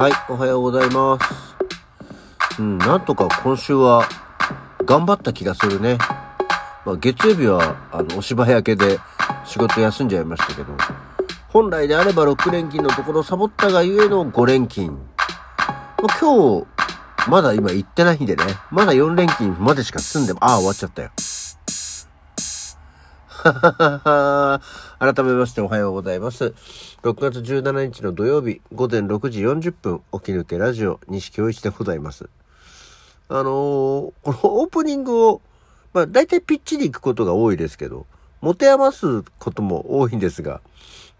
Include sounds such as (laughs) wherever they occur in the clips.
はい、おはようございます。うん、なんとか今週は頑張った気がするね。まあ、月曜日は、あの、お芝居明けで仕事休んじゃいましたけど、本来であれば6連勤のところサボったがゆえの5連勤。もう今日、まだ今行ってないんでね、まだ4連勤までしか済んでも、ああ、終わっちゃったよ。(laughs) 改めましておはようございます。6月17日の土曜日午前6時40分起き抜けラジオ西京一でございます。あのーこのオープニングを、まあ大体ピッチリ行くことが多いですけど、持て余すことも多いんですが、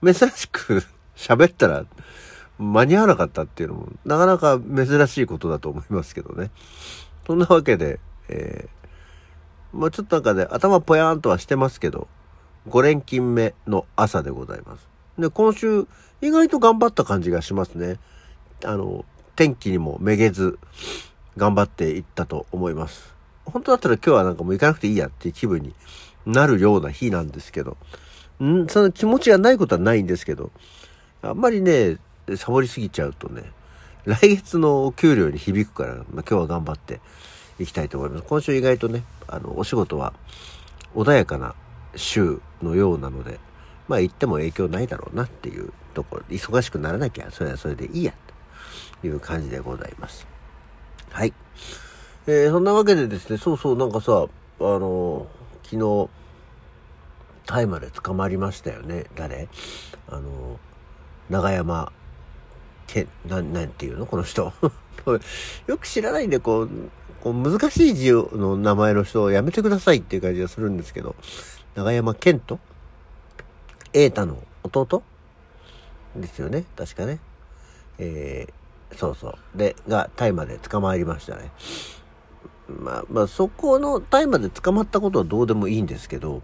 珍しく (laughs) 喋ったら間に合わなかったっていうのもなかなか珍しいことだと思いますけどね。そんなわけで、えーまあちょっとなんかね、頭ぽやーんとはしてますけど、5連勤目の朝でございます。で、今週、意外と頑張った感じがしますね。あの、天気にもめげず、頑張っていったと思います。本当だったら今日はなんかもう行かなくていいやっていう気分になるような日なんですけど、ん？その気持ちがないことはないんですけど、あんまりね、サボりすぎちゃうとね、来月のお給料に響くから、まあ、今日は頑張っていきたいと思います。今週意外とね、あの、お仕事は穏やかな週のようなので、まあ行っても影響ないだろうなっていうところ、忙しくならなきゃ、それはそれでいいや、という感じでございます。はい。えー、そんなわけでですね、そうそう、なんかさ、あの、昨日、タイまで捕まりましたよね。誰？あの、長山け、な、なんていうの？この人。(laughs) よく知らないんで、こう、こう難しい字の名前の人をやめてくださいっていう感じがするんですけど、長山健人？瑛太の弟？ですよね。確かね。えー、そうそう。で、が、大麻で捕まりましたね。まあ、まあ、そこの大麻で捕まったことはどうでもいいんですけど、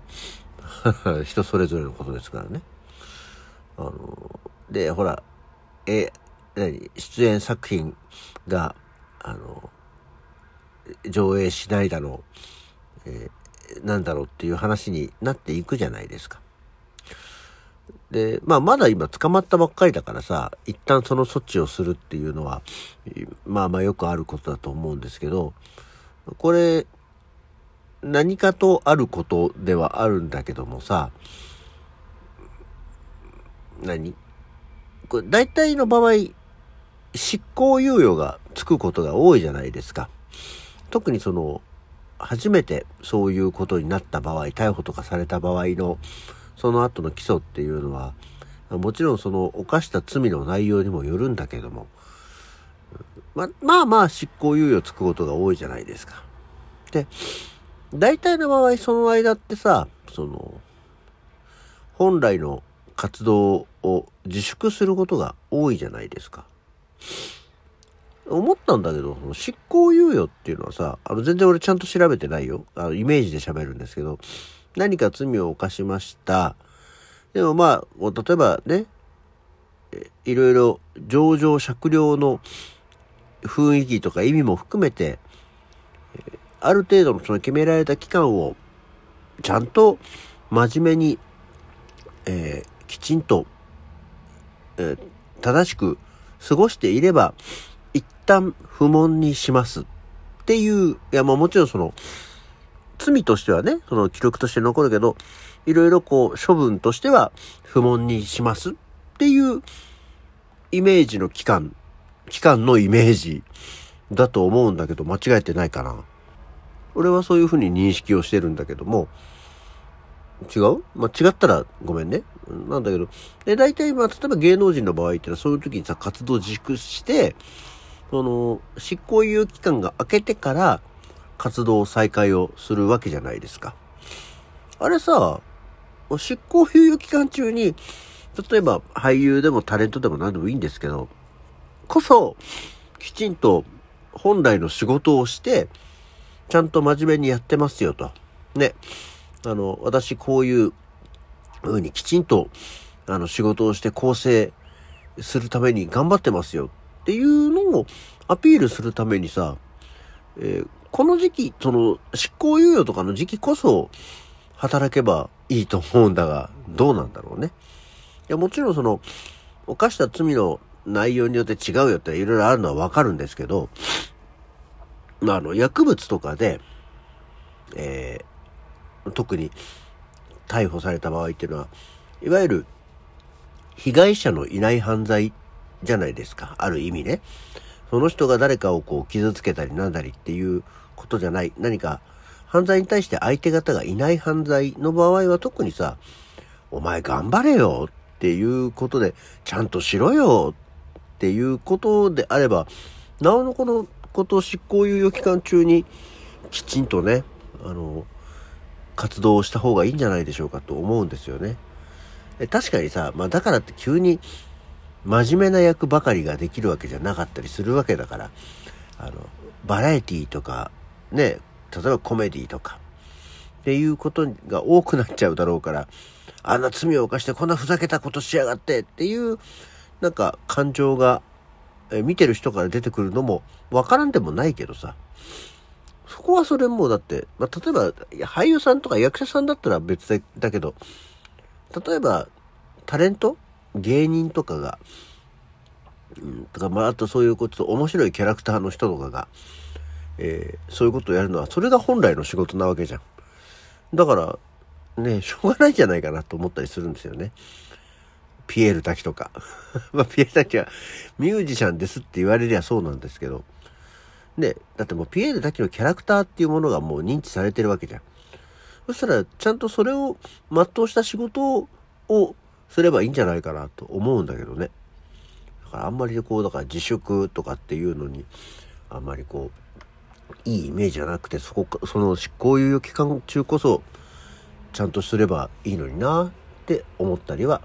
(laughs) 人それぞれのことですからね。あの、で、ほら、え、何？出演作品が、あの、上映しないだろう、えーなんだろうっていう話になっていくじゃないですか。で、まあまだ今捕まったばっかりだからさ、一旦その措置をするっていうのは、まあまあよくあることだと思うんですけど、これ、何かとあることではあるんだけどもさ、何？これ大体の場合、執行猶予がつくことが多いじゃないですか。特にその、初めてそういうことになった場合、逮捕とかされた場合の、その後の起訴っていうのは、もちろんその犯した罪の内容にもよるんだけども、ま、まあまあ執行猶予つくことが多いじゃないですか。で、大体の場合その間ってさ、その、本来の活動を自粛することが多いじゃないですか。思ったんだけど、その執行猶予っていうのはさ、あの全然俺ちゃんと調べてないよ。あのイメージで喋るんですけど、何か罪を犯しました。でもまあ、例えばね、いろいろ上場酌量の雰囲気とか意味も含めて、ある程度のその決められた期間をちゃんと真面目に、えーきちんと、えー正しく過ごしていれば、旦不問にしますっていう、いや、まあもちろんその、罪としてはね、その記録として残るけど、いろいろこう、処分としては不問にしますっていうイメージの期間、期間のイメージだと思うんだけど、間違えてないかな。俺はそういうふうに認識をしてるんだけども、違う？まあ、違ったらごめんね。なんだけど、で、大体まあ、例えば芸能人の場合ってのはそういう時にさ、活動自粛して、その、執行猶予期間が明けてから活動再開をするわけじゃないですか。あれさ、執行猶予期間中に、例えば俳優でもタレントでも何でもいいんですけど、こそ、きちんと本来の仕事をして、ちゃんと真面目にやってますよと。ね。あの、私こういう風にきちんと、あの、仕事をして構成するために頑張ってますよっていうのをアピールするためにさ、えーこの時期、その、執行猶予とかの時期こそ、働けばいいと思うんだが、どうなんだろうね。いや、もちろんその、犯した罪の内容によって違うよっていろいろあるのはわかるんですけど、まあ、あの、薬物とかで、えー、特に逮捕された場合っていうのは、いわゆる被害者のいない犯罪じゃないですか。ある意味ね。その人が誰かをこう傷つけたりなんだりっていうことじゃない。何か犯罪に対して相手方がいない犯罪の場合は特にさ、お前頑張れよっていうことで、ちゃんとしろよっていうことであれば、なおのこのことを執行猶予期間中にきちんとね、あの、活動をした方がいいんじゃないでしょうかと思うんですよね。確かにさ、まあだからって急に真面目な役ばかりができるわけじゃなかったりするわけだから、あの、バラエティーとか、ね、例えばコメディとか、っていうことが多くなっちゃうだろうから、あんな罪を犯してこんなふざけたことしやがってっていう、なんか感情が、え見てる人から出てくるのもわからんでもないけどさ、そこはそれもだって、まあ、例えば俳優さんとか役者さんだったら別だけど、例えばタレント芸人とかが、うん、とか、まあ、あとそういうこと面白いキャラクターの人とかが、えー、そういうことをやるのは、それが本来の仕事なわけじゃん。だから、ね、しょうがないんじゃないかなと思ったりするんですよね。ピエール滝とか。(laughs) まあ、ピエール滝はミュージシャンですって言われりゃそうなんですけど、ね、だってもうピエール滝のキャラクターっていうものがもう認知されてるわけじゃん。そしたら、ちゃんとそれを全うした仕事をすればいいんじゃないかなと思うんだけどね。だからあんまりこう、だから自粛とかっていうのに、あんまりこう、いいイメージじゃなくて、そこか、その執行猶予期間中こそ、ちゃんとすればいいのになって思ったりは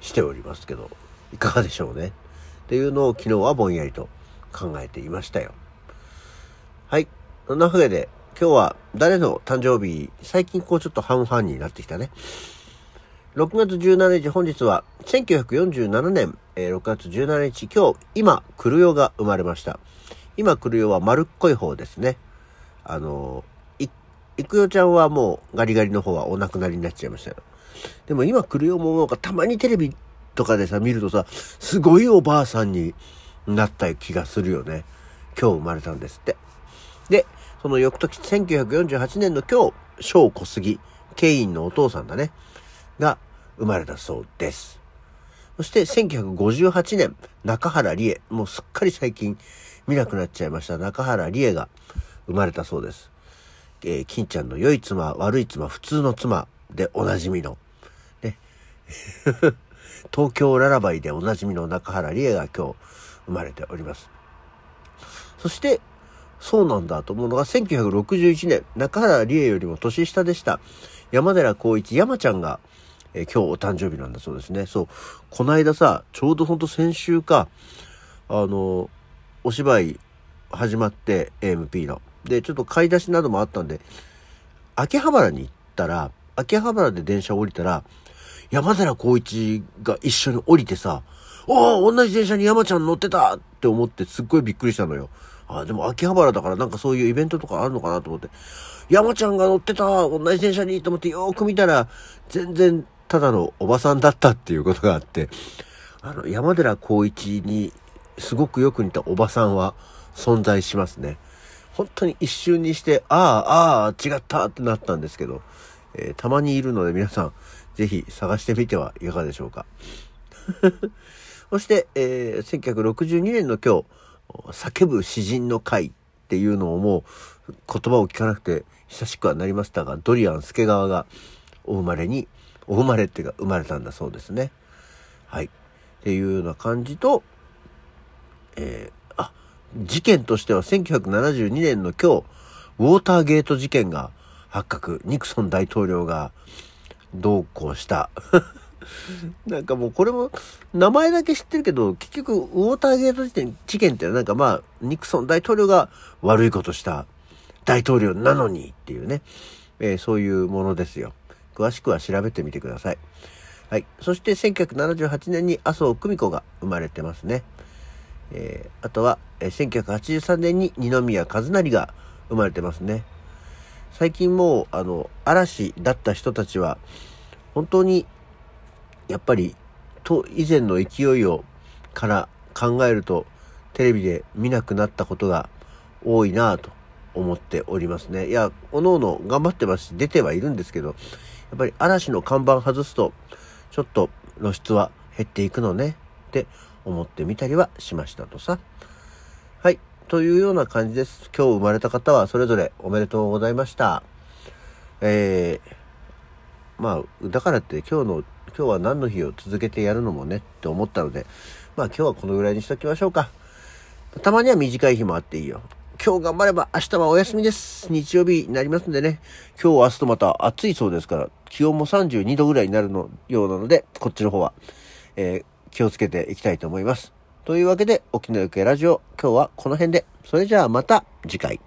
しておりますけど、いかがでしょうね。っていうのを昨日はぼんやりと考えていましたよ。はい。そんなわけで、今日は誰の誕生日、最近こうちょっと半々になってきたね。6月17日、本日は1947年、えー、6月17日、今日、今、クルヨが生まれました。今、クルヨは丸っこい方ですね。あのー、い、くよちゃんはもうガリガリの方はお亡くなりになっちゃいましたよ。でも今、クルヨもなんかたまにテレビとかでさ、見るとさ、すごいおばあさんになった気がするよね。今日生まれたんですって。で、その翌年、1948年の今日、小小杉、ケインのお父さんだね。が生まれたそうです。そして1958年、中原理恵、もうすっかり最近見なくなっちゃいました中原理恵が生まれたそうです。えー、金ちゃんの良い妻、悪い妻、普通の妻でおなじみの、ね。(laughs) 東京ララバイでおなじみの中原理恵が今日生まれております。そして、そうなんだと思うのが1961年、中原理恵よりも年下でした。山寺宏一、山ちゃんがえー、今日お誕生日なんだそうですね。そう。この間さ、ちょうどほんと先週か、あの、お芝居始まって AMP の。で、ちょっと買い出しなどもあったんで、秋葉原に行ったら、秋葉原で電車降りたら、山寺宏一が一緒に降りてさ、おお同じ電車に山ちゃん乗ってたって思ってすっごいびっくりしたのよ。あ、でも秋葉原だからなんかそういうイベントとかあるのかなと思って、山ちゃんが乗ってた同じ電車にと思ってよーく見たら、全然ただのおばさんだったっていうことがあって、あの、山寺宏一にすごくよく似たおばさんは存在しますね。本当に一瞬にして、ああ、ああ、違ったってなったんですけど、えー、たまにいるので皆さん、ぜひ探してみてはいかがでしょうか。(laughs) そして、えー、1962年の今日、叫ぶ詩人の会っていうのをもう言葉を聞かなくて久しくはなりましたが、ドリアン助川がお生まれにお生まれっていうか生まれたんだそうですね。はい。っていうような感じと、えー、あ、事件としては1972年の今日、ウォーターゲート事件が発覚。ニクソン大統領がどうこうした。(laughs) なんかもうこれも名前だけ知ってるけど、結局ウォーターゲート事件事件ってなんかまあ、ニクソン大統領が悪いことした大統領なのにっていうね、えー、そういうものですよ。詳しくは調べてみてください。はい。そして1978年に麻生久美子が生まれてますね。えー、あとは、えー、1983年に二宮和也が生まれてますね。最近もう、あの、嵐だった人たちは、本当に、やっぱり、と、以前の勢いを、から考えると、テレビで見なくなったことが多いなぁと思っておりますね。いや、おのおの頑張ってますし、出てはいるんですけど、やっぱり嵐の看板外すと、ちょっと露出は減っていくのねって思ってみたりはしましたとさ。はい。というような感じです。今日生まれた方はそれぞれおめでとうございました。えー、まあ、だからって今日の、今日は何の日を続けてやるのもねって思ったので、まあ今日はこのぐらいにしときましょうか。たまには短い日もあっていいよ。今日頑張れば明日はお休みです。日曜日になりますんでね。今日明日とまた暑いそうですから、気温も32度ぐらいになるのようなので、こっちの方は、えー、気をつけていきたいと思います。というわけで、沖縄行方ラジオ、今日はこの辺で。それじゃあまた次回。